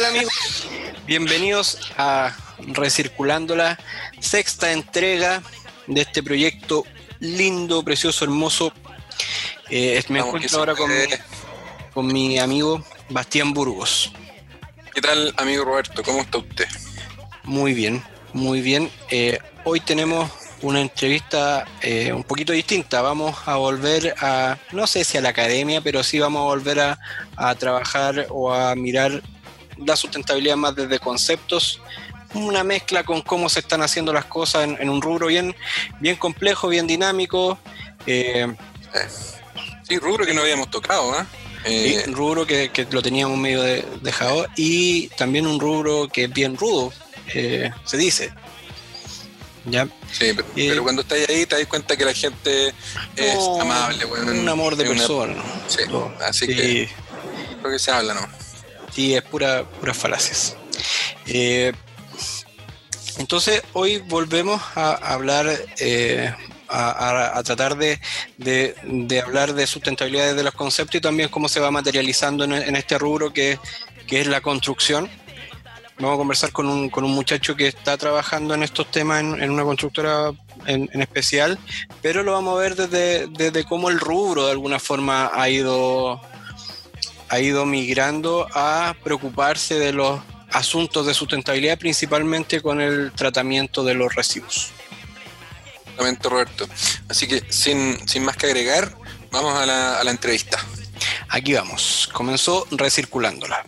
Ya. ¿Qué tal amigos? Bienvenidos a Recirculando la sexta entrega de este proyecto lindo, precioso, hermoso. Eh, me encuentro ahora con, con mi amigo Bastián Burgos. ¿Qué tal, amigo Roberto? ¿Cómo está usted? Muy bien, muy bien. Eh, hoy tenemos una entrevista eh, un poquito distinta. Vamos a volver a, no sé si a la academia, pero sí vamos a volver a, a trabajar o a mirar la sustentabilidad más desde conceptos. Una mezcla con cómo se están haciendo las cosas en, en un rubro bien, bien complejo, bien dinámico. Eh, sí, rubro que no habíamos tocado, ¿eh? Eh, un rubro que, que, lo teníamos medio de, dejado y también un rubro que es bien rudo, eh, se dice. ¿Ya? Sí, pero, eh, pero, cuando estás ahí te das cuenta que la gente es no, amable. Bueno, un amor de persona. Una, sí, así sí. que lo que se habla, ¿no? Sí, es pura, puras falacias. Eh, entonces, hoy volvemos a hablar eh, a, tratar de, de, hablar de sustentabilidad de los conceptos y también cómo se va materializando en, este rubro que, que, es la construcción. Vamos a conversar con un, con un muchacho que está trabajando en estos temas en, en una constructora en, en, especial, pero lo vamos a ver desde, desde cómo el rubro de alguna forma ha ido, ha ido migrando a preocuparse de los asuntos de sustentabilidad, principalmente con el tratamiento de los residuos. Roberto. Así que sin, sin más que agregar, vamos a la, a la entrevista. Aquí vamos, comenzó recirculándola.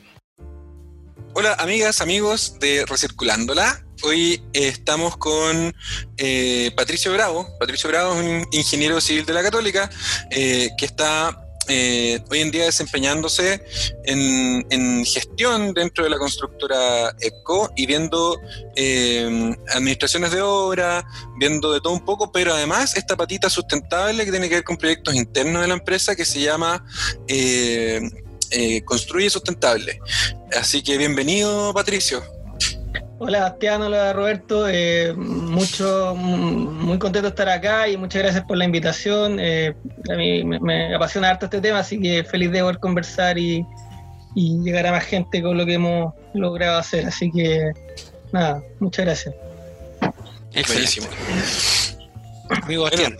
Hola amigas, amigos de Recirculándola. Hoy eh, estamos con eh, Patricio Bravo. Patricio Bravo es un ingeniero civil de la Católica eh, que está eh, hoy en día desempeñándose en, gestión dentro de la constructora EPCO y viendo eh, administraciones de obra, viendo de todo un poco, pero además esta patita sustentable que tiene que ver con proyectos internos de la empresa que se llama eh, Construye Sustentable. Así que bienvenido, Patricio. Hola Bastián, hola Roberto, eh, mucho, muy contento de estar acá y muchas gracias por la invitación. Eh, a mí me, me, apasiona harto este tema, así que feliz de poder conversar y, y, llegar a más gente con lo que hemos logrado hacer. Así que nada, muchas gracias. Buenísimo. Amigo Bastián,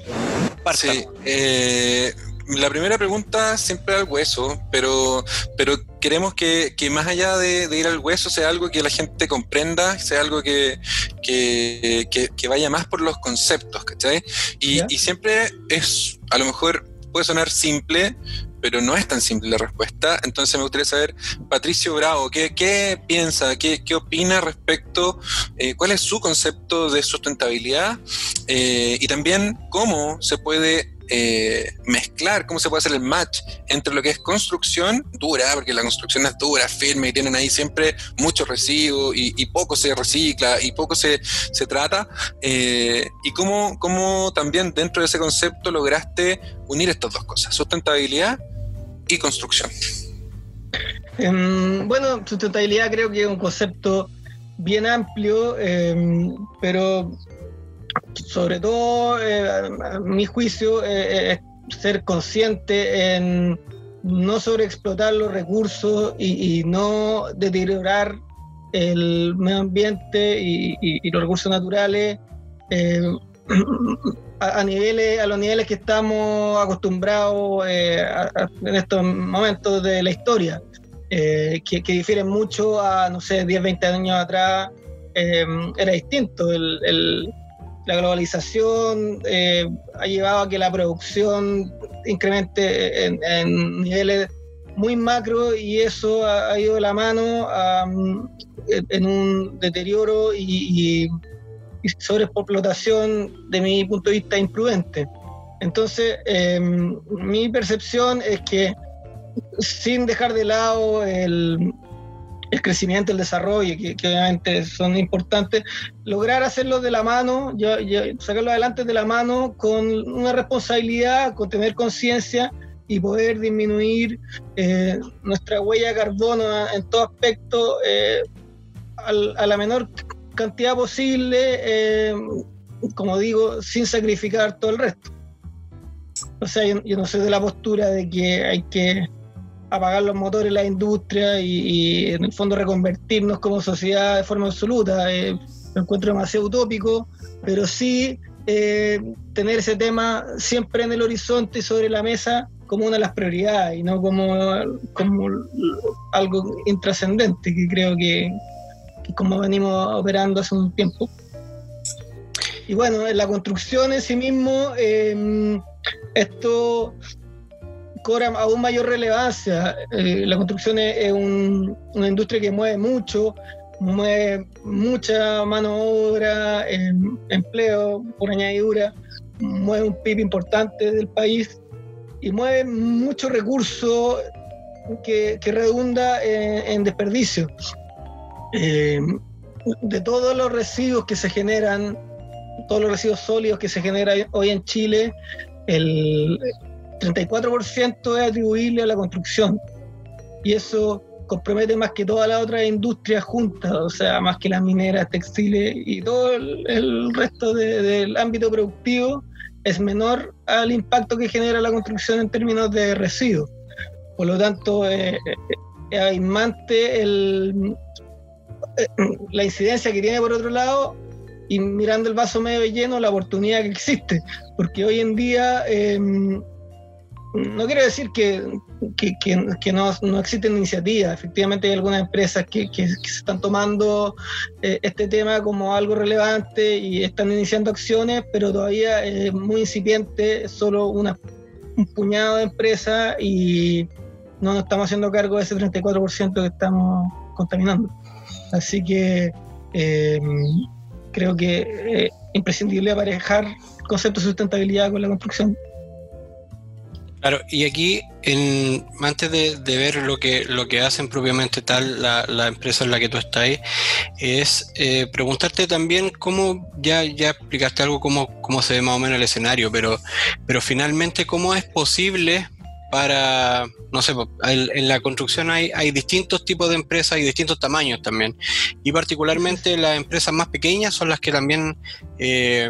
bueno, sí, eh, la primera pregunta siempre al hueso, pero, pero queremos que, que más allá de, de, ir al hueso sea algo que la gente comprenda, sea algo que, que, que vaya más por los conceptos, ¿cachai? Y, y, siempre es, a lo mejor puede sonar simple, pero no es tan simple la respuesta. Entonces me gustaría saber, Patricio Bravo, ¿qué, qué piensa, qué, qué, opina respecto, eh, cuál es su concepto de sustentabilidad eh, y también cómo se puede eh, mezclar, cómo se puede hacer el match entre lo que es construcción dura, porque la construcción es dura, firme y tienen ahí siempre mucho residuo y, poco se recicla y poco se, se trata, eh, y cómo, cómo también dentro de ese concepto lograste unir estas dos cosas, sustentabilidad y construcción. Um, bueno, sustentabilidad creo que es un concepto bien amplio, um, pero sobre todo, eh, a mi juicio, eh, es ser consciente en no sobreexplotar los recursos y, no deteriorar el medio ambiente y, los recursos naturales eh, a, niveles, a los niveles que estamos acostumbrados eh, en estos momentos de la historia, eh, que, difieren mucho a, no sé, 10, 20 años atrás, eh, era distinto. El, la globalización eh, ha llevado a que la producción incremente en, niveles muy macro y eso ha, ido de la mano en un deterioro y, y, y, de mi punto de vista imprudente. Entonces, eh, mi percepción es que sin dejar de lado el, el crecimiento, el desarrollo, que, obviamente son importantes, lograr hacerlo de la mano, ya, sacarlo adelante de la mano con una responsabilidad, con tener conciencia y poder disminuir eh, nuestra huella de carbono en todo aspecto eh, a la menor cantidad posible, eh, como digo, sin sacrificar todo el resto. O sea, yo, yo no soy de la postura de que hay que apagar los motores la industria y, en el fondo reconvertirnos como sociedad de forma absoluta. Eh, lo encuentro demasiado utópico, pero sí eh, tener ese tema siempre en el horizonte y sobre la mesa como una de las prioridades y no como, como algo intrascendente, que creo que, como venimos operando hace un tiempo. Y bueno, en la construcción en sí mismo, eh, esto cobra aún mayor relevancia. Eh, la construcción es, una industria que mueve mucho, mueve mucha mano obra, em, empleo por añadidura, mueve un PIB importante del país y mueve mucho recurso que, redunda en, desperdicio. Em, de todos los residuos que se generan, todos los residuos sólidos que se generan hoy en Chile, el, 34% es atribuible a la construcción. Y eso compromete más que todas las otras industrias juntas, o sea, más que las mineras, textiles y todo el, resto del ámbito productivo es menor al impacto que genera la construcción en términos de residuos. Por lo tanto, eh, eh, el, eh, la incidencia que tiene por otro lado y mirando el vaso medio lleno, la oportunidad que existe. Porque hoy en día eh, no quiero decir que, no, no, existen iniciativas, efectivamente hay algunas empresas que, se están tomando eh, este tema como algo relevante y están iniciando acciones, pero todavía es muy incipiente, solo una, un puñado de empresas y no nos estamos haciendo cargo de ese 34% que estamos contaminando. Así que eh, creo que es imprescindible aparejar el concepto de sustentabilidad con la construcción. Claro, y aquí, en, antes de, ver lo que, lo que hacen propiamente tal la, empresa en la que tú estás, es eh, preguntarte también cómo, ya, ya explicaste algo, cómo, cómo se ve más o menos el escenario, pero, pero finalmente, ¿cómo es posible para, no sé, en la construcción hay, hay distintos tipos de empresas y distintos tamaños también. Y particularmente las empresas más pequeñas son las que también eh,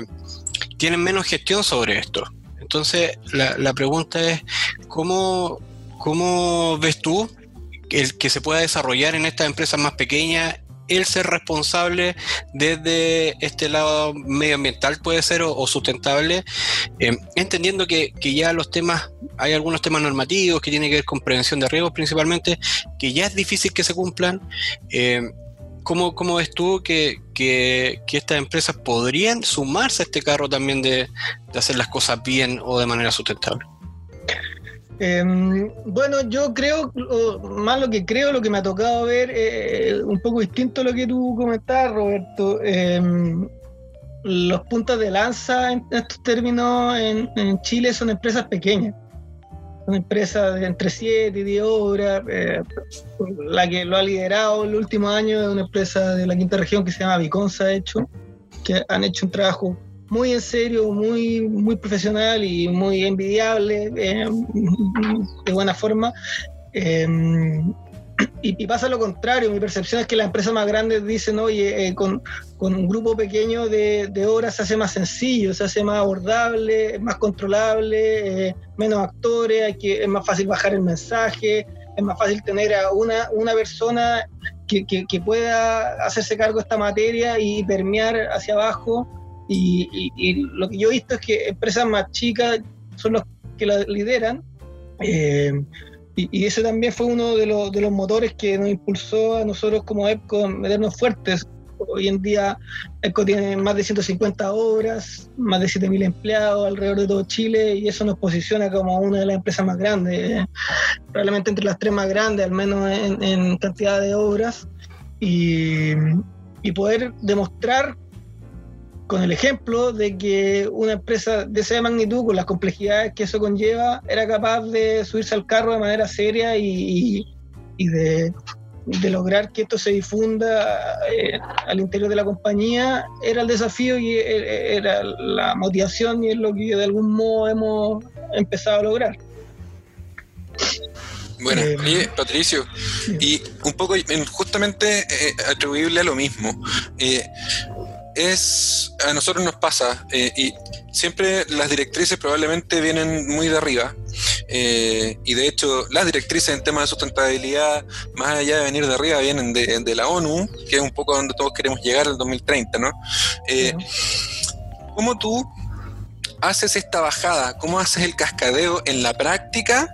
tienen menos gestión sobre esto. Entonces, la, pregunta es, ¿cómo, ¿cómo ves tú el que se pueda desarrollar en estas empresas más pequeñas el ser responsable desde este lado medioambiental puede ser o, sustentable, eh, entendiendo que, ya los temas, hay algunos temas normativos que tienen que ver con prevención de riesgos principalmente, que ya es difícil que se cumplan. Eh, ¿Cómo, ¿Cómo, ves tú que, estas empresas podrían sumarse a este carro también de, hacer las cosas bien o de manera sustentable? Em, bueno, yo creo, más lo que creo, lo que me ha tocado ver, eh, un poco distinto a lo que tú comentabas, Roberto. Em, los puntos de lanza en estos términos en Chile son empresas pequeñas una empresa de entre 7 y 10 obras. Eh, la que lo ha liderado el último año es una empresa de la quinta región que se llama Viconza, hecho, que han hecho un trabajo muy en serio, muy, muy profesional y muy envidiable, eh, de buena forma. Eh, y, pasa lo contrario, mi percepción es que las empresas más grandes dicen, oye, eh, con, un grupo pequeño de, de, obras se hace más sencillo, se hace más abordable, más controlable, eh, menos actores, es más fácil bajar el mensaje, es más fácil tener a una, una persona que, que, pueda hacerse cargo de esta materia y permear hacia abajo. Y, y, lo que yo he visto es que empresas más chicas son los que la lideran. Eh, y, ese también fue uno de, los, de los motores que nos impulsó a nosotros como EPCO a meternos fuertes. Hoy en día EPCO tiene más de 150 obras, más de 7.000 empleados alrededor de todo Chile y eso nos posiciona como una de las empresas más grandes, probablemente entre las tres más grandes, al menos en, cantidad de obras. Y, y poder demostrar con el ejemplo de que una empresa de esa magnitud, con las complejidades que eso conlleva, era capaz de subirse al carro de manera seria y, de, lograr que esto se difunda eh, al interior de la compañía, era el desafío y e, e, era la motivación y es lo que de algún modo hemos empezado a lograr. Bueno, eh, Patricio, y un poco justamente eh, atribuible a lo mismo es, a nosotros nos pasa, eh, y siempre las directrices probablemente vienen muy de arriba, eh, y de hecho las directrices en temas de sustentabilidad, más allá de venir de arriba, vienen de, la ONU, que es un poco donde todos queremos llegar al 2030, ¿no? Eh, ¿Cómo tú haces esta bajada? ¿Cómo haces el cascadeo en la práctica?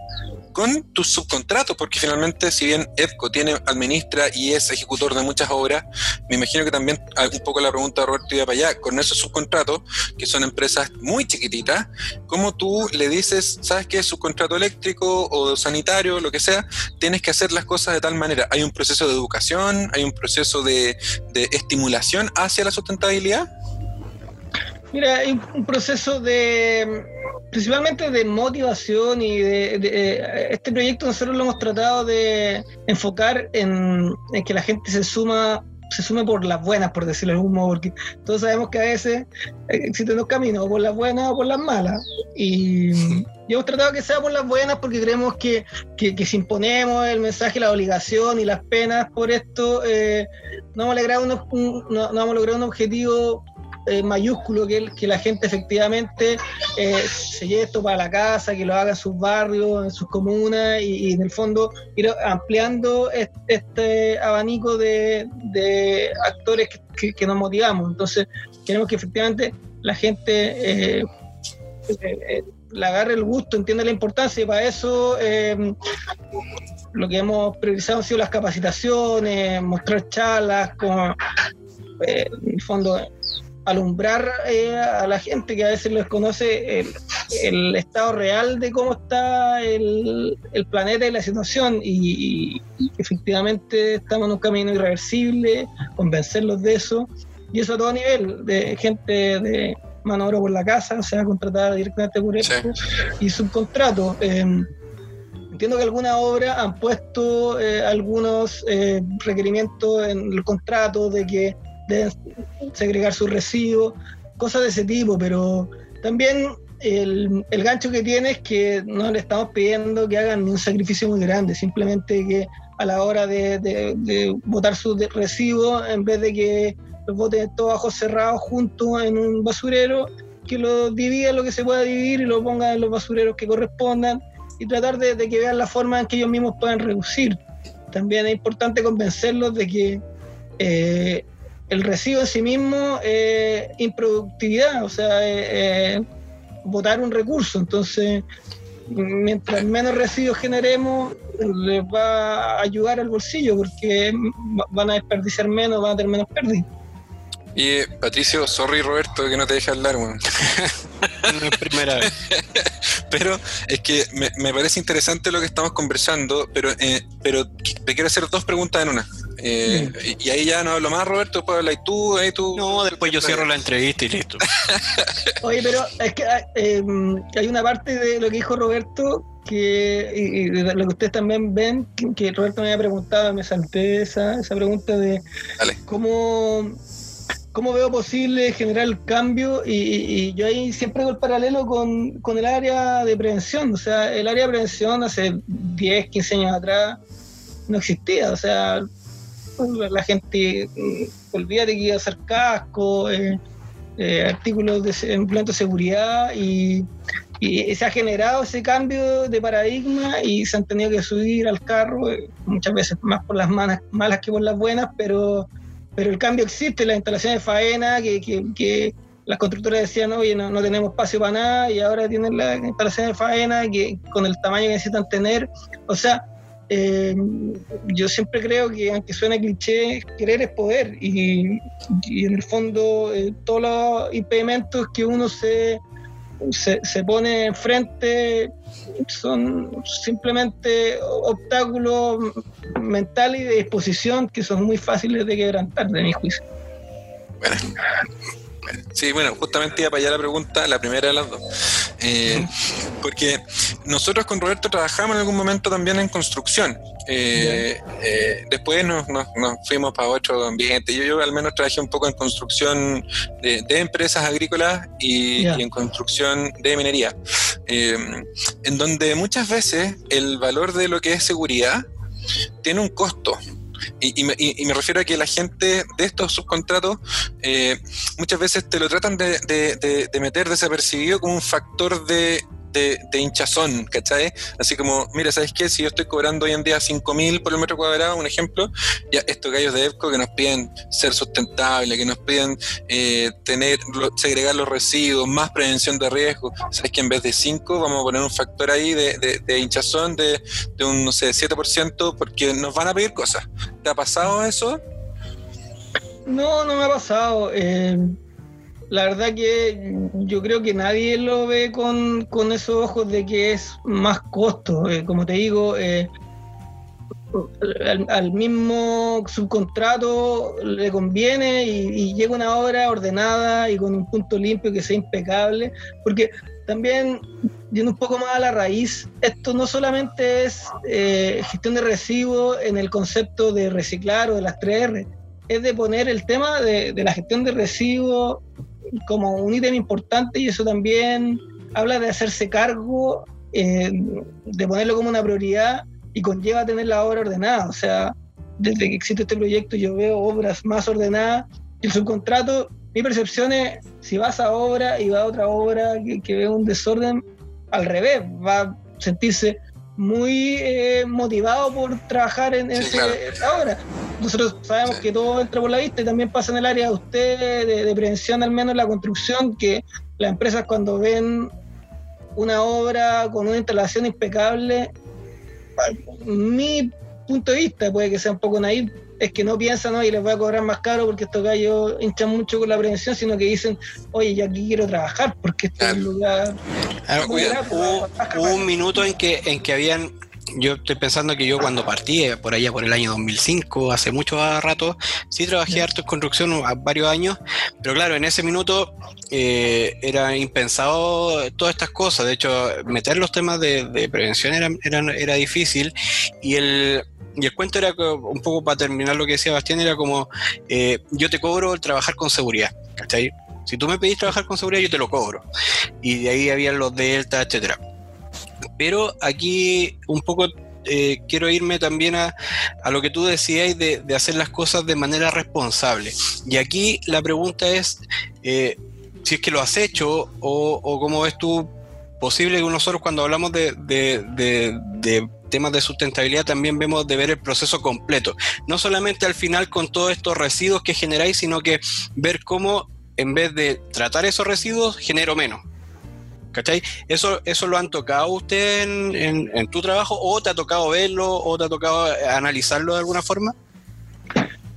Con tus subcontratos, porque finalmente si bien EFCO tiene, administra y es ejecutor de muchas obras, me imagino que también ah, un poco la pregunta de Roberto iba para allá, con esos subcontratos, que son empresas muy chiquititas, ¿cómo tú le dices, sabes qué, subcontrato eléctrico o sanitario, lo que sea, tienes que hacer las cosas de tal manera? ¿Hay un proceso de educación, hay un proceso de, de estimulación hacia la sustentabilidad? Mira, hay un proceso de principalmente de motivación y de, eh, este proyecto nosotros lo hemos tratado de enfocar en, que la gente se suma se sume por las buenas, por decirlo de algún modo, porque todos sabemos que a veces existen dos caminos, o por las buenas o por las malas. Y, hemos tratado que sea por las buenas porque creemos que, que, si imponemos el mensaje, la obligación y las penas por esto, eh, no, vamos a lograr un, no vamos un objetivo eh, mayúsculo que, que, la gente efectivamente eh, se lleve esto para la casa, que lo haga en sus barrios, en sus comunas y, en el fondo ir ampliando este, abanico de, actores que, nos motivamos. Entonces, queremos que efectivamente la gente eh, le agarre el gusto, entienda la importancia y para eso lo que hemos priorizado han sido las capacitaciones, mostrar charlas con, en el fondo alumbrar eh, a la gente que a veces lo desconoce el, estado real de cómo está el, planeta y la situación. Y, efectivamente estamos en un camino irreversible, convencerlos de eso. Y eso a todo nivel, de gente de mano obra por la casa, o sea, contratada directamente por esto y subcontrato. Em, entiendo que algunas obras han puesto eh, algunos eh, requerimientos en el contrato de que deben segregar sus residuos, cosas de ese tipo, pero también el, gancho que tiene es que no le estamos pidiendo que hagan un sacrificio muy grande, simplemente que a la hora de, de, botar sus residuos, en vez de que los boten todos bajo cerrados juntos en un basurero, que lo dividan lo que se pueda dividir y lo pongan en los basureros que correspondan y tratar de, que vean la forma en que ellos mismos puedan reducir. También es importante convencerlos de que eh, el residuo en sí mismo es improductividad, o sea, es, botar un recurso. Entonces, mientras menos residuos generemos, les va a ayudar al bolsillo porque van a desperdiciar menos, van a tener menos pérdidas. Y Patricio, sorry Roberto que no te deje hablar, no es primera vez. pero es que me, parece interesante lo que estamos conversando, pero, eh, pero te quiero hacer dos preguntas en una. Eh, y, ahí ya no hablo más, Roberto, después hablas tú, ahí tú. No, después yo cierro la entrevista y listo. Oye, pero es que ah, em, hay una parte de lo que dijo Roberto que, y, lo que ustedes también ven, que, Roberto me había preguntado, me salté esa, esa pregunta de cómo cómo veo posible generar el cambio y, yo ahí siempre hago el paralelo con, con, el área de prevención, o sea, el área de prevención hace 10, 15 años atrás no existía, o sea, la gente mm, olvida de que iba a hacer casco, eh, eh, artículos de implementos de seguridad y, se ha generado ese cambio de paradigma y se han tenido que subir al carro, eh, muchas veces más por las malas, que por las buenas, pero, pero el cambio existe, la instalación de faena, que, que, las constructoras decían, oye, no, no, tenemos espacio para nada y ahora tienen la instalación de faena que con el tamaño que necesitan tener. O sea, eh, yo siempre creo que, aunque suene cliché, querer es poder. Y, en el fondo, eh, todos los impedimentos que uno se, se, pone enfrente son simplemente obstáculos mentales y de disposición que son muy fáciles de quebrantar, de mi juicio. Sí, bueno, justamente iba para allá la pregunta, la primera de las dos. Eh, porque nosotros con Roberto trabajamos en algún momento también en construcción. Eh, eh, después nos, fuimos para otro ambiente. Yo, yo al menos trabajé un poco en construcción de, empresas agrícolas y, en construcción de minería, en donde muchas veces el valor de lo que es seguridad tiene un costo. Y, me, refiero a que la gente de estos subcontratos eh, muchas veces te lo tratan de, meter desapercibido como un factor de de, hinchazón, ¿cachai? Así como, mira, ¿sabes qué? Si yo estoy cobrando hoy en día 5.000 por el metro cuadrado, un ejemplo, ya estos gallos de EFCO que nos piden ser sustentables, que nos piden eh, tener, segregar los residuos, más prevención de riesgo, ¿sabes que en vez de 5 vamos a poner un factor ahí de, de, hinchazón de, de un, no sé, 7% porque nos van a pedir cosas? ¿Te ha pasado eso? No, no me ha pasado. Eh, la verdad que yo creo que nadie lo ve con, esos ojos de que es más costo. Eh, como te digo, eh, al, mismo subcontrato le conviene y, llega una obra ordenada y con un punto limpio que sea impecable, porque también, yendo un poco más a la raíz, esto no solamente es eh, gestión de residuos en el concepto de reciclar o de las 3R, es de poner el tema de, de la gestión de residuos como un ítem importante y eso también habla de hacerse cargo, eh, de ponerlo como una prioridad y conlleva tener la obra ordenada. O sea, desde que existe este proyecto yo veo obras más ordenadas y el subcontrato, mi percepción es, si vas a obra y va a otra obra que, que ve un desorden, al revés, va a sentirse muy eh, motivado por trabajar en, esa obra. Nosotros sabemos que todo entra por la vista y también pasa en el área de usted, de, prevención al menos en la construcción, que las empresas cuando ven una obra con una instalación impecable, mi punto de vista puede que sea un poco naif, es que no piensan, y les voy a cobrar más caro porque estos gallos hinchan mucho con la prevención, sino que dicen, oye, yo aquí quiero trabajar porque este es un lugar. hubo, un minuto en que, en que habían yo estoy pensando que yo cuando partí, eh, por allá por el año 2005, hace mucho rato, sí trabajé harto en construcción, varios años, pero claro, en ese minuto eh, era impensado todas estas cosas. De hecho, meter los temas de, prevención era, era, era, difícil y el, y el cuento era un poco para terminar lo que decía Bastián, era como eh, yo te cobro el trabajar con seguridad, ¿cachai? Si tú me pedís trabajar con seguridad, yo te lo cobro. Y de ahí habían los delta, etcétera. Pero aquí un poco eh, quiero irme también a, lo que tú decías de, hacer las cosas de manera responsable. Y aquí la pregunta es eh, si es que lo has hecho o cómo ves tú posible que nosotros cuando hablamos de, temas de sustentabilidad también vemos de ver el proceso completo. No solamente al final con todos estos residuos que generáis, sino que ver cómo en vez de tratar esos residuos, genero menos. ¿Cachai? ¿Eso, eso lo han tocado usted en, tu trabajo o te ha tocado verlo o te ha tocado analizarlo de alguna forma?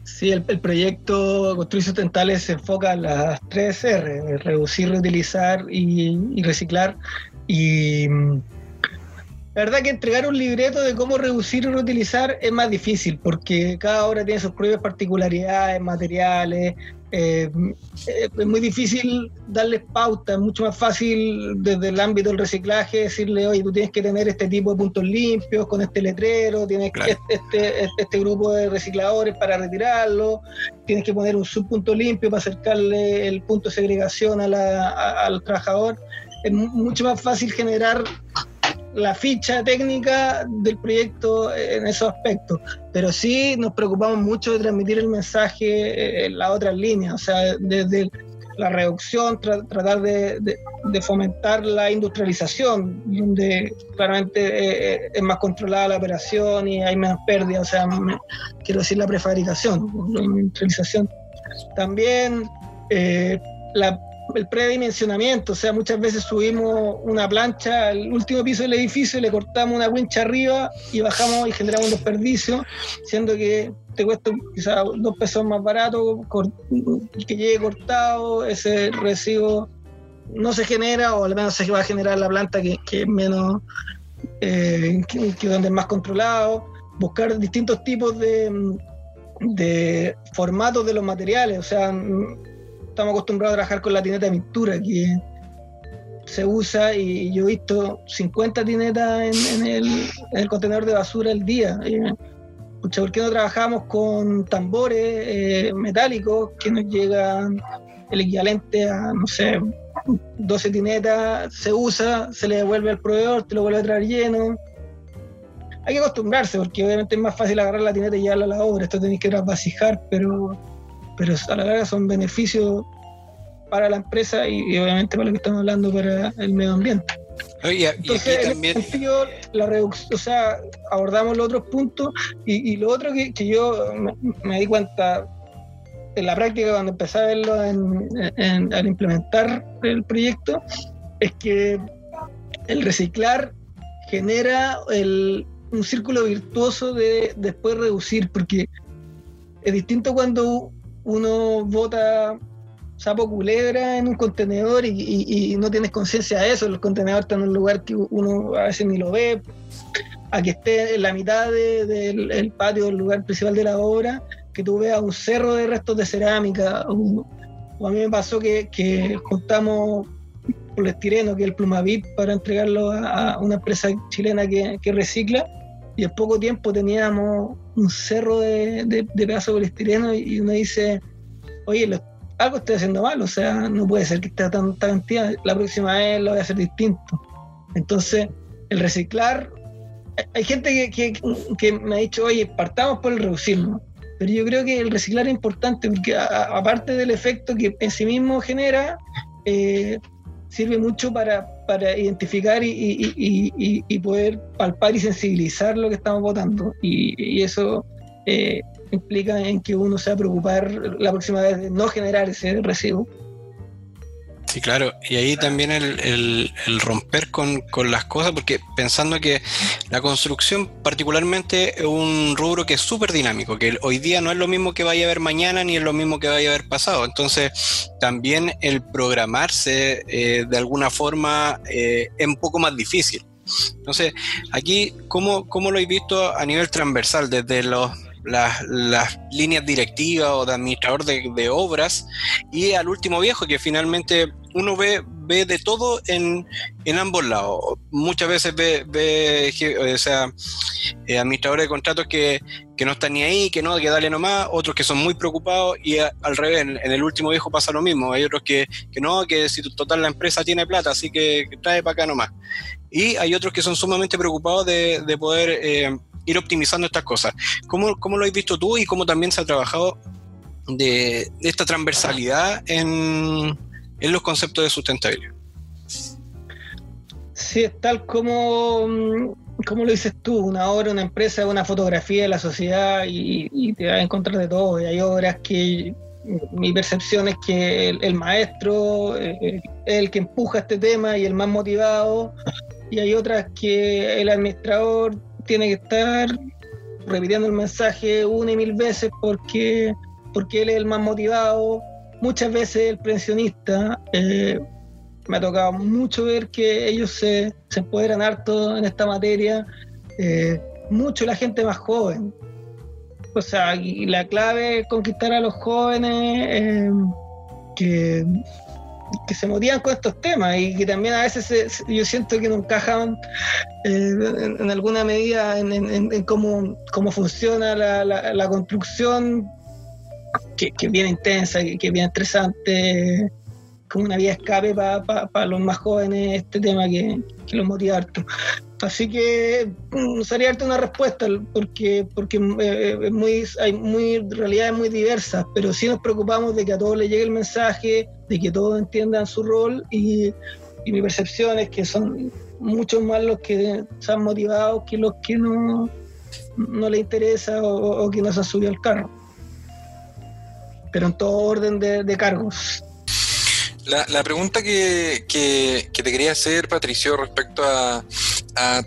Sí, el, proyecto Construir Sustentables se enfoca en las tres R, reducir, reutilizar y reciclar. Y mm, la verdad que entregar un libreto de cómo reducir y reutilizar es más difícil porque cada obra tiene sus propias particularidades, materiales. Eh, es muy difícil darles pauta, es mucho más fácil desde el ámbito del reciclaje decirle, oye, tú tienes que tener este tipo de puntos limpios con este letrero, tienes que este, este, este, grupo de recicladores para retirarlo, tienes que poner un subpunto limpio para acercarle el punto de segregación al trabajador es mucho más fácil generar la ficha técnica del proyecto en esos aspectos, pero sí nos preocupamos mucho de transmitir el mensaje en las otras líneas, o sea, desde la reducción, tratar de, fomentar la industrialización, donde claramente eh, eh, es más controlada la operación y hay menos pérdidas, o sea, quiero decir la prefabricación, la industrialización. También eh, la el predimensionamiento, o sea, muchas veces subimos una plancha al último piso del edificio le cortamos una wincha arriba y bajamos y generamos un desperdicio, siendo que te cuesta quizás dos pesos más barato que llegue cortado, ese residuo no se genera o al menos se va a generar la planta que, es menos, eh, que, donde es más controlado, buscar distintos tipos de formatos de los materiales, o sea, estamos acostumbrados a trabajar con la tineta de pintura, que se usa y yo he visto 50 tinetas en, el, contenedor de basura al día. ¿Por qué no trabajamos con tambores eh, metálicos que nos llegan el equivalente a, no sé, 12 tinetas, se usa, se le devuelve al proveedor, te lo vuelve a traer lleno? Hay que acostumbrarse, porque obviamente es más fácil agarrar la tineta y llevarla a la obra, esto tenéis que trasvasijar, pero pero a la larga son beneficios para la empresa y, obviamente para lo que estamos hablando para el medio ambiente. Entonces, en ese sentido, la reducción, o sea, abordamos los otros puntos y, lo otro que, yo me, di cuenta en la práctica cuando empecé a verlo en, al implementar el proyecto es que el reciclar genera un círculo virtuoso de después reducir, porque es distinto cuando uno vota sapo culebra en un contenedor y, no tienes conciencia de eso, el contenedor está en un lugar que uno a veces ni lo ve, a que esté en la mitad del patio del lugar principal de la obra, que tú veas un cerro de restos de cerámica, o, a mí me pasó que, que juntamos poliestireno, que es el Plumavit, para entregarlo a, una empresa chilena que, recicla, y en poco tiempo teníamos un cerro de, de, de pedazos de poliestireno y uno dice, oye, algo estoy haciendo mal, o sea, no puede ser que esté tanta cantidad, la próxima vez lo voy a hacer distinto. Entonces, el reciclar, hay gente que, me ha dicho, oye, partamos por el reducirlo, pero yo creo que el reciclar es importante porque aparte del efecto que en sí mismo genera, eh, sirve mucho para, identificar y, poder palpar y sensibilizar lo que estamos votando. Y, eso eh, implica en que uno se preocupar la próxima vez de no generar ese residuo. Sí, claro, y ahí también el, romper con, las cosas, porque pensando que la construcción particularmente es un rubro que es súper dinámico, que hoy día no es lo mismo que vaya a haber mañana ni es lo mismo que vaya a haber pasado. Entonces, también el programarse eh, de alguna forma eh, es un poco más difícil. Entonces, aquí, ¿cómo, ¿cómo lo he visto a nivel transversal? Desde los las, líneas directivas o de administrador de, obras y al último viejo que finalmente uno ve, ve de todo en, ambos lados. Muchas veces ve, ve o sea, eh, administradores de contratos que, no están ni ahí, que no, que dale nomás, otros que son muy preocupados y al revés, en, el último viejo pasa lo mismo. Hay otros que, no, que si total la empresa tiene plata, así que, trae para acá nomás. Y hay otros que son sumamente preocupados de, poder... Eh, ir optimizando estas cosas. ¿Cómo, ¿Cómo, lo has visto tú y cómo también se ha trabajado de, esta transversalidad en, en, los conceptos de sustentabilidad? Sí, es tal como, como lo dices tú, una obra, una empresa, una fotografía de la sociedad y, te vas a encontrar de todo. Y hay obras que mi percepción es que el, maestro es el que empuja este tema y el más motivado, y hay otras que el administrador tiene que estar repitiendo el mensaje una y mil veces porque, porque él es el más motivado. Muchas veces el pensionista, eh, me ha tocado mucho ver que ellos se, se empoderan harto en esta materia, eh, mucho la gente más joven. O sea, y la clave es conquistar a los jóvenes eh, que que se motivan con estos temas y que también a veces yo siento que no encajan en, alguna medida en, cómo, cómo, funciona la, construcción, que, es bien intensa, que, es bien estresante, como una vía escape para los más jóvenes este tema que, que los motiva harto. Así que no sería darte una respuesta porque porque eh, es muy hay muy realidades muy diversas, pero sí nos preocupamos de que a todos les llegue el mensaje, de que todos entiendan su rol y, mi percepción es que son muchos más los que están motivados que los que no, no les interesa o, que no se han subido al carro. Pero en todo orden de cargos. La, pregunta que, te quería hacer, Patricio, respecto a,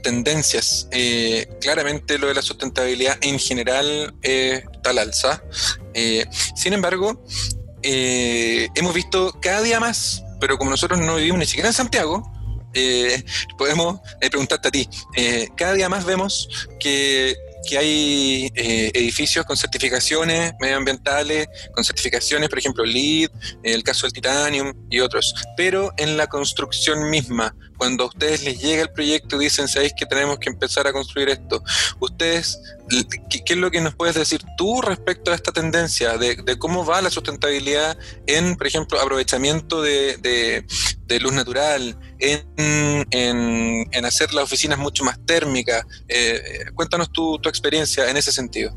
tendencias. Eh, claramente lo de la sustentabilidad en general está al alza. Eh, sin embargo, eh, hemos visto cada día más, pero como nosotros no vivimos ni siquiera en Santiago, podemos preguntarte a ti. cada día más vemos que que hay eh, edificios con certificaciones medioambientales, con certificaciones, por ejemplo, LEED, el caso del Titanium y otros. Pero en la construcción misma, cuando a ustedes les llega el proyecto y dicen, sabéis que tenemos que empezar a construir esto, ustedes, ¿qué, es lo que nos puedes decir tú respecto a esta tendencia de, cómo va la sustentabilidad en, por ejemplo, aprovechamiento de, luz natural, en, hacer las oficinas mucho más térmicas? Eh, cuéntanos tu, experiencia en ese sentido.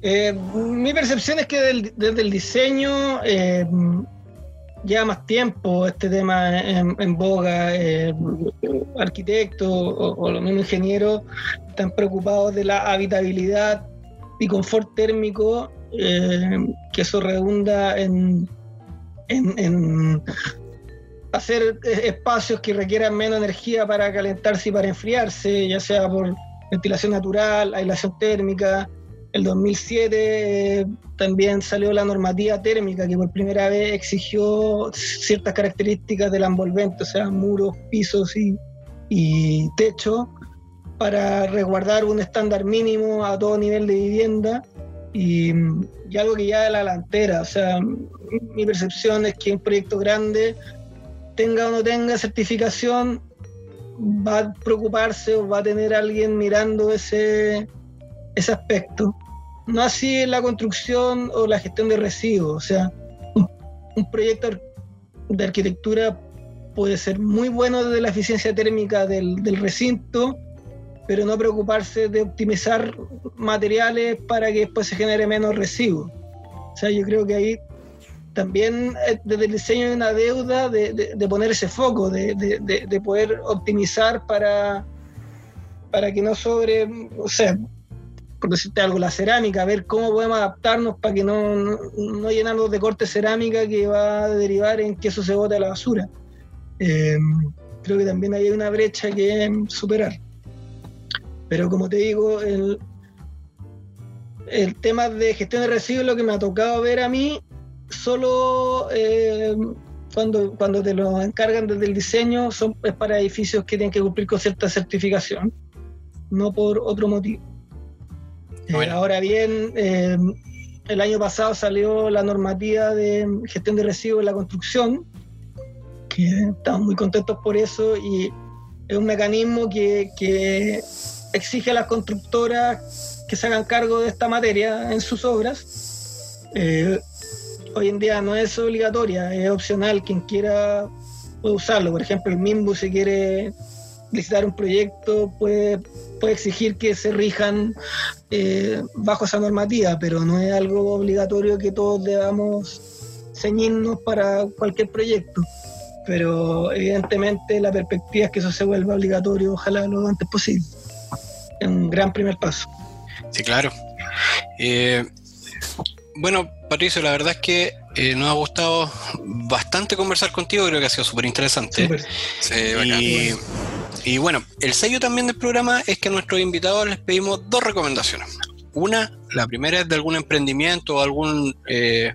Eh, mi percepción es que desde el diseño... Eh, lleva más tiempo este tema en, boga. Eh, arquitectos o, o, los mismos ingenieros están preocupados de la habitabilidad y confort térmico, eh, que eso redunda en, en, hacer espacios que requieran menos energía para calentarse y para enfriarse, ya sea por ventilación natural, aislación térmica. El 2007 eh, también salió la normativa térmica que por primera vez exigió ciertas características del envolvente, o sea, muros, pisos y, y techo, para resguardar un estándar mínimo a todo nivel de vivienda y, algo que ya de la delantera. O sea, mi percepción es que un proyecto grande, tenga o no tenga certificación, va a preocuparse o va a tener alguien mirando ese, ese aspecto. No así la construcción o la gestión de residuos. O sea, un proyecto de arquitectura puede ser muy bueno desde la eficiencia térmica del, recinto, pero no preocuparse de optimizar materiales para que después se genere menos residuos. O sea, yo creo que ahí también eh, desde el diseño hay una deuda de, de, poner ese foco, de, de, poder optimizar para, para que no sobre, o sea, por decirte algo, la cerámica, ver cómo podemos adaptarnos para que no, no, llenarnos de corte cerámica que va a derivar en que eso se bote a la basura. Eh, creo que también hay una brecha que superar. Pero como te digo, el, el tema de gestión de residuos, lo que me ha tocado ver a mí, solo eh, cuando, cuando te lo encargan desde el diseño, son, es para edificios que tienen que cumplir con cierta certificación, no por otro motivo. Eh, ahora bien, eh, el año pasado salió la normativa de gestión de residuos en la construcción, que estamos muy contentos por eso y es un mecanismo que, que exige a las constructoras que se hagan cargo de esta materia en sus obras. Eh, hoy en día no es obligatoria, es opcional. Quien quiera puede usarlo. Por ejemplo, el MIMBU si quiere licitar un proyecto puede, puede exigir que se rijan eh, bajo esa normativa, pero no es algo obligatorio que todos debamos ceñirnos para cualquier proyecto. Pero evidentemente la perspectiva es que eso se vuelva obligatorio, ojalá lo antes posible un gran primer paso. Sí, claro. Eh, bueno, Patricio, la verdad es que eh, nos ha gustado bastante conversar contigo, creo que ha sido súper interesante. Sí, y, bueno, el sello también del programa es que a nuestros invitados les pedimos dos recomendaciones. Una, la primera es de algún emprendimiento o algún eh,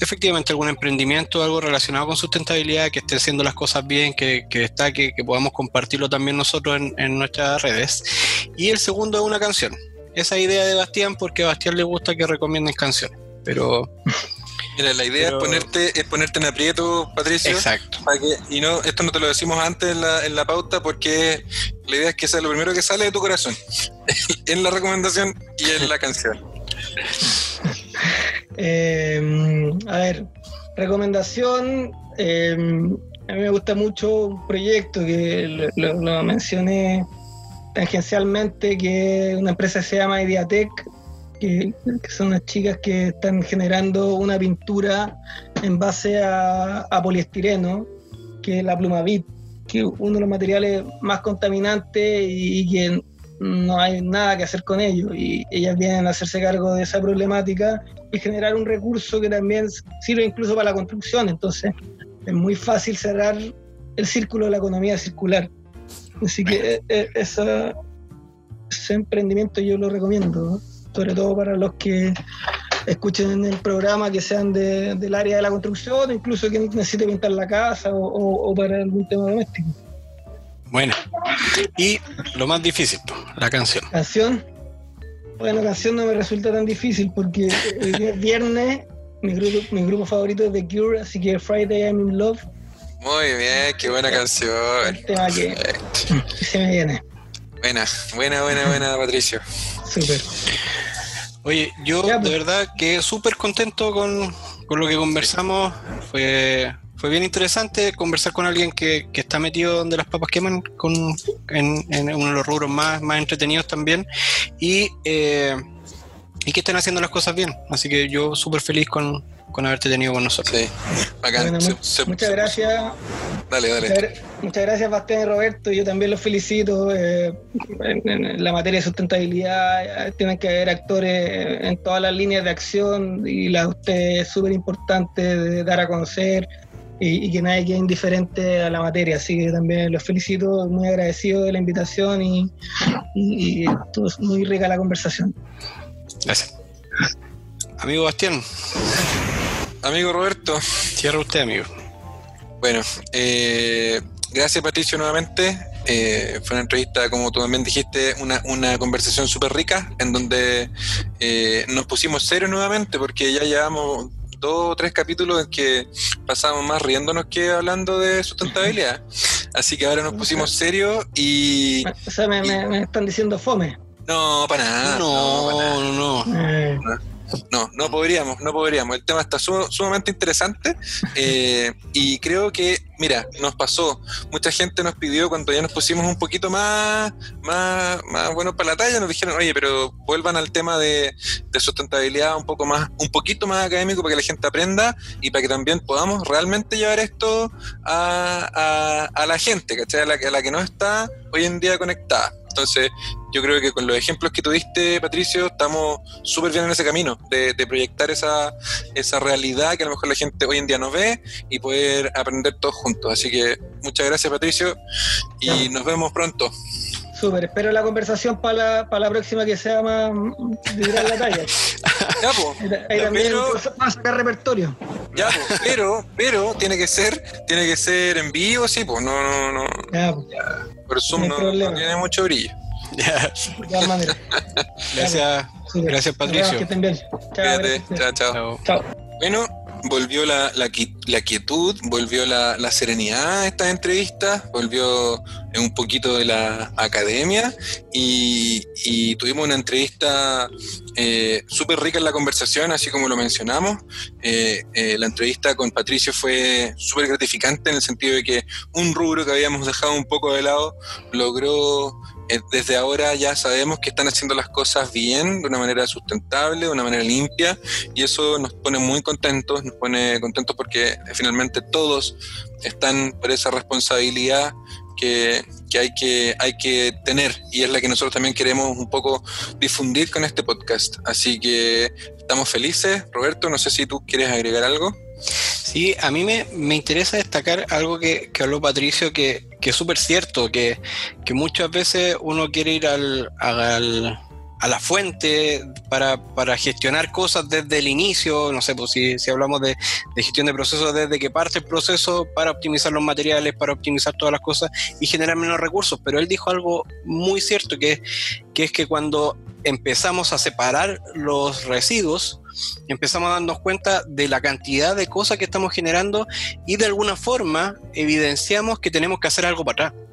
efectivamente algún emprendimiento, algo relacionado con sustentabilidad, que esté haciendo las cosas bien, que, que está, que, podamos compartirlo también nosotros en, nuestras redes. Y el segundo es una canción. Esa idea de Bastián, porque a Bastián le gusta que recomienden canciones, pero... Mira, la idea es ponerte es ponerte en aprieto, Patricio. Exacto. y no, esto no te lo decimos antes en la, en la pauta porque la idea es que sea lo primero que sale de tu corazón, en la recomendación y en la canción. Eh, a ver, recomendación. Eh, a mí me gusta mucho un proyecto que lo, mencioné tangencialmente, que una empresa se llama Ideatec, que, son unas chicas que están generando una pintura en base a, poliestireno, que es la pluma VIP, que es uno de los materiales más contaminantes y, que no hay nada que hacer con ellos y ellas vienen a hacerse cargo de esa problemática y generar un recurso que también sirve incluso para la construcción. Entonces es muy fácil cerrar el círculo de la economía circular. Así que eh, eh, ese emprendimiento yo lo recomiendo, sobre todo para los que escuchen el programa que sean del área de la construcción, incluso que necesite pintar la casa o para algún tema doméstico. Bueno, y lo más difícil, la canción. ¿Canción? Bueno, canción no me resulta tan difícil porque el viernes mi grupo, mi grupo favorito es The Cure, así que Friday I'm in Love. Muy bien, qué buena canción. El tema que, se me viene. Buena, buena, buena, buena, Patricio. Súper. Oye, yo de pues. verdad que súper contento con, con lo que conversamos. Fue fue bien interesante conversar con alguien que, está metido donde las papas queman, con, en, uno de los rubros más, más entretenidos también, y, eh, y que estén haciendo las cosas bien. Así que yo súper feliz con, con haberte tenido con nosotros. Sí, bacán. Bueno, Se- se- muchas se- gracias. Dale, dale. Muchas, gra- muchas gracias, Bastián y Roberto. Yo también los felicito. eh, en, en la materia de sustentabilidad eh, tienen que haber actores en todas las líneas de acción y la de usted es súper importante de dar a conocer y, y que nadie quede indiferente a la materia. Así que también los felicito, muy agradecido de la invitación y, y, y estuvo muy rica la conversación. Gracias. Amigo Bastián, Amigo Roberto, cierra usted, amigo. bueno, eh, gracias Patricio nuevamente. Eh, fue una entrevista, como tú también dijiste, una, una conversación súper rica en donde eh, nos pusimos serios nuevamente porque ya llevamos dos o tres capítulos en que pasamos más riéndonos que hablando de sustentabilidad. Así que ahora nos pusimos serios y... O sea, me, me- me están diciendo fome. No, para nada. no, para nada. no, no, no. No, no podríamos, no podríamos. El tema está su- sumamente interesante eh, y creo que, mira, nos pasó. Mucha gente nos pidió cuando ya nos pusimos un poquito más, más, más bueno para la talla, nos dijeron, oye, pero vuelvan al tema de, de sustentabilidad un poco más, un poquito más académico para que la gente aprenda y para que también podamos realmente llevar esto a, la gente, ¿cachai? A a la que no está hoy en día conectada. Entonces, yo creo que con los ejemplos que tuviste, Patricio, estamos súper bien en ese camino de, de proyectar esa, esa realidad que a lo mejor la gente hoy en día no ve y poder aprender todos juntos. Así que muchas gracias, Patricio, y nos vemos pronto. Súper, espero la conversación para la, para la próxima que sea más de la talla. Ya, po, Ahí, ahí Ya, también pero- a sacar repertorio. ya, po, pero, pero tiene que ser, tiene que ser en vivo, sí, pues no, no, no, Ya, pues, por Zoom No no, tiene mucho brillo. Ya. de todas maneras. Gracias, gracias Patricio. Que estén bien. Chao, Cuídate, chao, chao. Chao. Chao. Bueno, volvió la, la, la quietud, volvió la, serenidad a estas entrevistas, volvió un poquito de la academia y, tuvimos una entrevista eh, súper rica en la conversación, así como lo mencionamos. Eh, eh, la entrevista con Patricio fue súper gratificante en el sentido de que un rubro que habíamos dejado un poco de lado logró desde ahora ya sabemos que están haciendo las cosas bien, de una manera sustentable, de una manera limpia, y eso nos pone muy contentos, nos pone contentos porque eh, finalmente todos están por esa responsabilidad que, que hay que hay que tener y es la que nosotros también queremos un poco difundir con este podcast. Así que estamos felices. Roberto, no sé si tú quieres agregar algo. Sí, a mí me, me interesa destacar algo que, que habló Patricio, que, que es súper cierto, que, que muchas veces uno quiere ir al, al- a la fuente para, para gestionar cosas desde el inicio, no sé, pues si, si hablamos de, gestión de procesos desde que parte el proceso para optimizar los materiales, para optimizar todas las cosas y generar menos recursos, pero él dijo algo muy cierto, que, que es que cuando empezamos a separar los residuos, empezamos a darnos cuenta de la cantidad de cosas que estamos generando y de alguna forma evidenciamos que tenemos que hacer algo para atrás.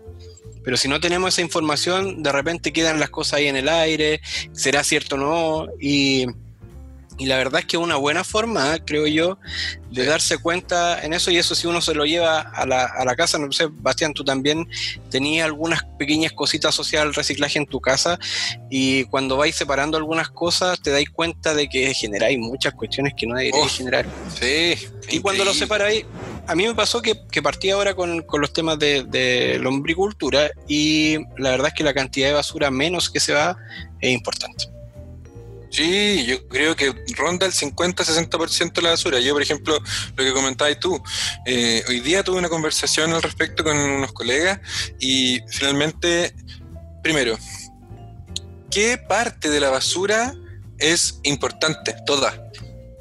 Pero si no tenemos esa información, de repente quedan las cosas ahí en el aire, será cierto o no, y, y la verdad es que una buena forma, creo yo, de darse cuenta en eso, y eso si uno se lo lleva a la, a la casa, no sé, Bastián, tú también tenías algunas pequeñas cositas asociadas al reciclaje en tu casa, y cuando vais separando algunas cosas, te dais cuenta de que generáis muchas cuestiones que no deberíais Oh, generar. Sí. Y cuando lo separáis, a mí me pasó que, que partí ahora con, con los temas de, de lombricultura y la verdad es que la cantidad de basura menos que se va es importante. Sí, yo creo que ronda el 50-60% de la basura. Yo, por ejemplo, lo que comentabas tú, eh, hoy día tuve una conversación al respecto con unos colegas y finalmente, primero, ¿qué parte de la basura es importante? Toda,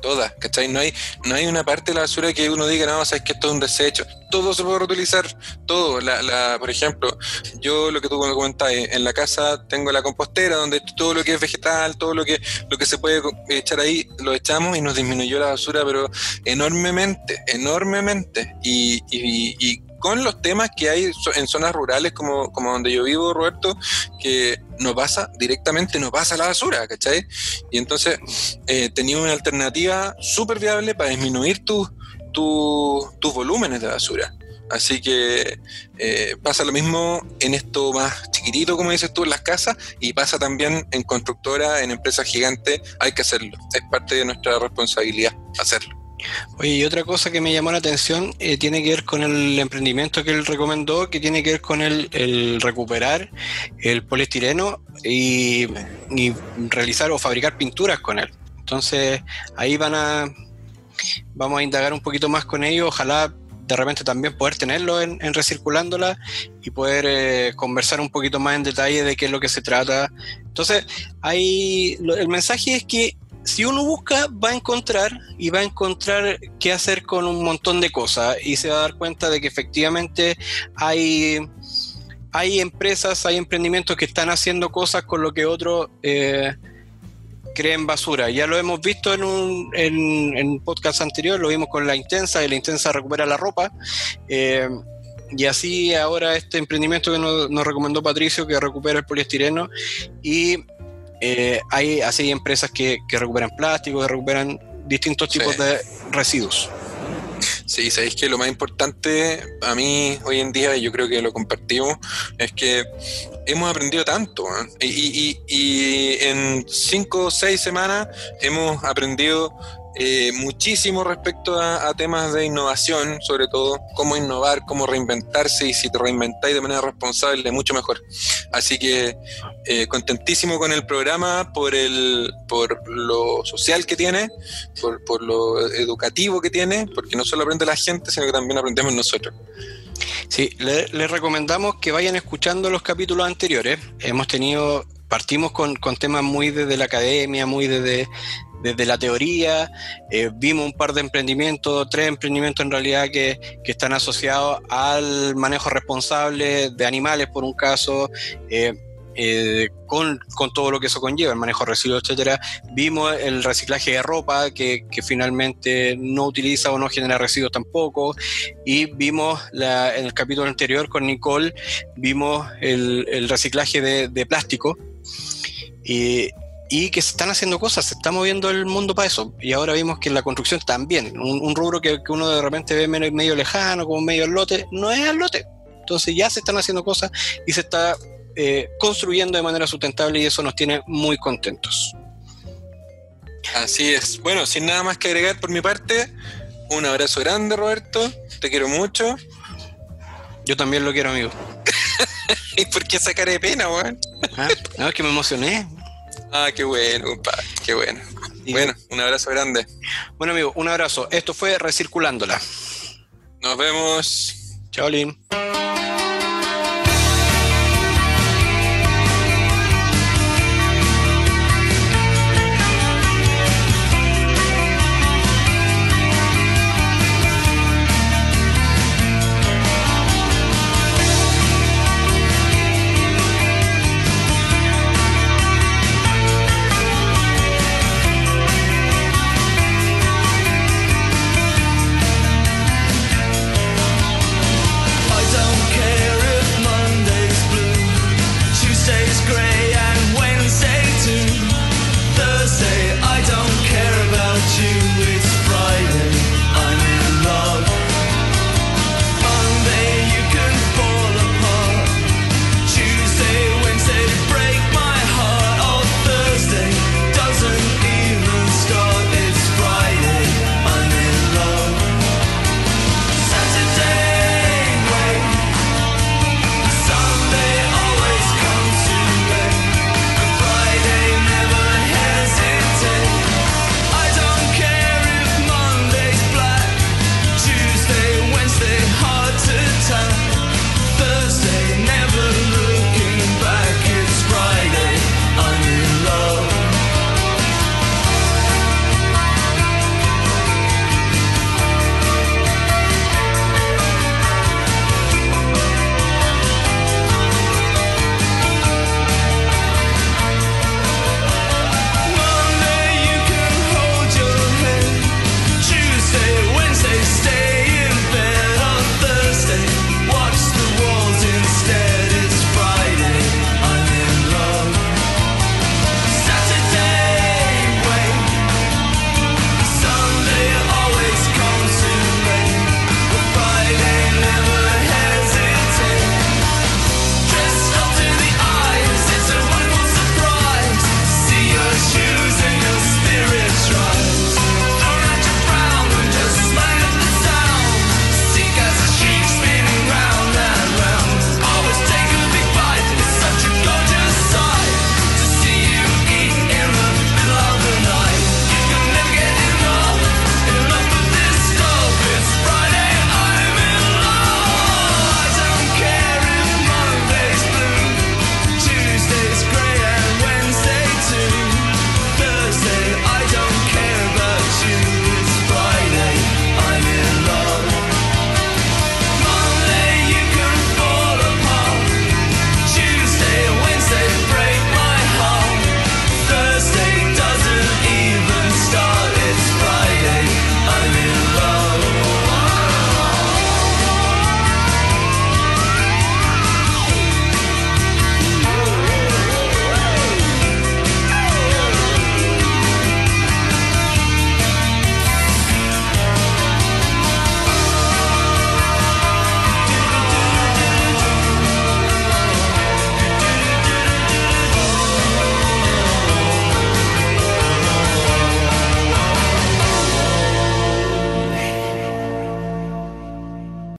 toda, ¿cachai? No hay, no hay una parte de la basura que uno diga, no, sabes que esto es un desecho. Todo se puede reutilizar, todo. La, la, por ejemplo, yo lo que tú me comentabas, en la casa tengo la compostera donde todo lo que es vegetal, todo lo que, lo que se puede echar ahí, lo echamos y nos disminuyó la basura, pero enormemente, enormemente. Y, y, y con los temas que hay en zonas rurales como, como donde yo vivo, Roberto, que no pasa directamente, no pasa la basura, ¿cachai? Y entonces eh, tenía una alternativa súper viable para disminuir tus tu, tus volúmenes de basura. Así que eh, pasa lo mismo en esto más chiquitito, como dices tú, en las casas, y pasa también en constructora, en empresas gigantes, hay que hacerlo. Es parte de nuestra responsabilidad hacerlo. Oye, y otra cosa que me llamó la atención eh, tiene que ver con el emprendimiento que él recomendó, que tiene que ver con el, recuperar el poliestireno y, y realizar o fabricar pinturas con él. Entonces, ahí van a, vamos a indagar un poquito más con ello, ojalá de repente también poder tenerlo en, en Recirculándola y poder eh, conversar un poquito más en detalle de qué es lo que se trata. Entonces, ahí lo- el mensaje es que si uno busca, va a encontrar y va a encontrar qué hacer con un montón de cosas y se va a dar cuenta de que efectivamente hay, hay empresas, hay emprendimientos que están haciendo cosas con lo que otros eh, creen basura. Ya lo hemos visto en un en, en podcast anterior, lo vimos con la Intensa, y la Intensa recupera la ropa. eh, y así ahora este emprendimiento que nos, nos recomendó Patricio, que recupera el poliestireno, y eh, hay así empresas que, que recuperan plástico, que recuperan distintos Sí. tipos de residuos. Sí, sabéis que lo más importante a mí hoy en día, y yo creo que lo compartimos, es que hemos aprendido tanto. ¿eh? Y, y- y- y en cinco o seis semanas hemos aprendido eh, muchísimo respecto a, a temas de innovación, sobre todo cómo innovar, cómo reinventarse y si te reinventáis de manera responsable, mucho mejor. Así que eh, contentísimo con el programa por, el, por lo social que tiene, por, por lo educativo que tiene, porque no solo aprende la gente, sino que también aprendemos nosotros. Sí, le- les recomendamos que vayan escuchando los capítulos anteriores. Hemos tenido, partimos con, con temas muy desde la academia, muy desde, desde la teoría. Eh, vimos un par de emprendimientos, tres emprendimientos en realidad que, que están asociados al manejo responsable de animales, por un caso. eh, eh, con, con todo lo que eso conlleva, el manejo de residuos, etcétera. Vimos el reciclaje de ropa, que, que finalmente no utiliza o no genera residuos tampoco y vimos la- en el capítulo anterior con Nicole, vimos el, reciclaje de, plástico y, y que se están haciendo cosas, se está moviendo el mundo para eso. Y ahora vimos que la construcción también, un, un rubro que, que uno de repente ve medio, medio lejano, como medio al lote, no es al lote. Entonces ya se están haciendo cosas y se está eh, construyendo de manera sustentable y eso nos tiene muy contentos. Así es. Bueno, sin nada más que agregar por mi parte, un abrazo grande, Roberto. Te quiero mucho. Yo también lo quiero, amigo. ¿Y por qué esa cara de pena, weón? Ah, No, es que me emocioné. Ah, qué bueno, compadre. Qué bueno. Y- Bueno, un abrazo grande. Bueno, amigo, un abrazo. Esto fue Recirculándola. Nos vemos. Chao, Lin.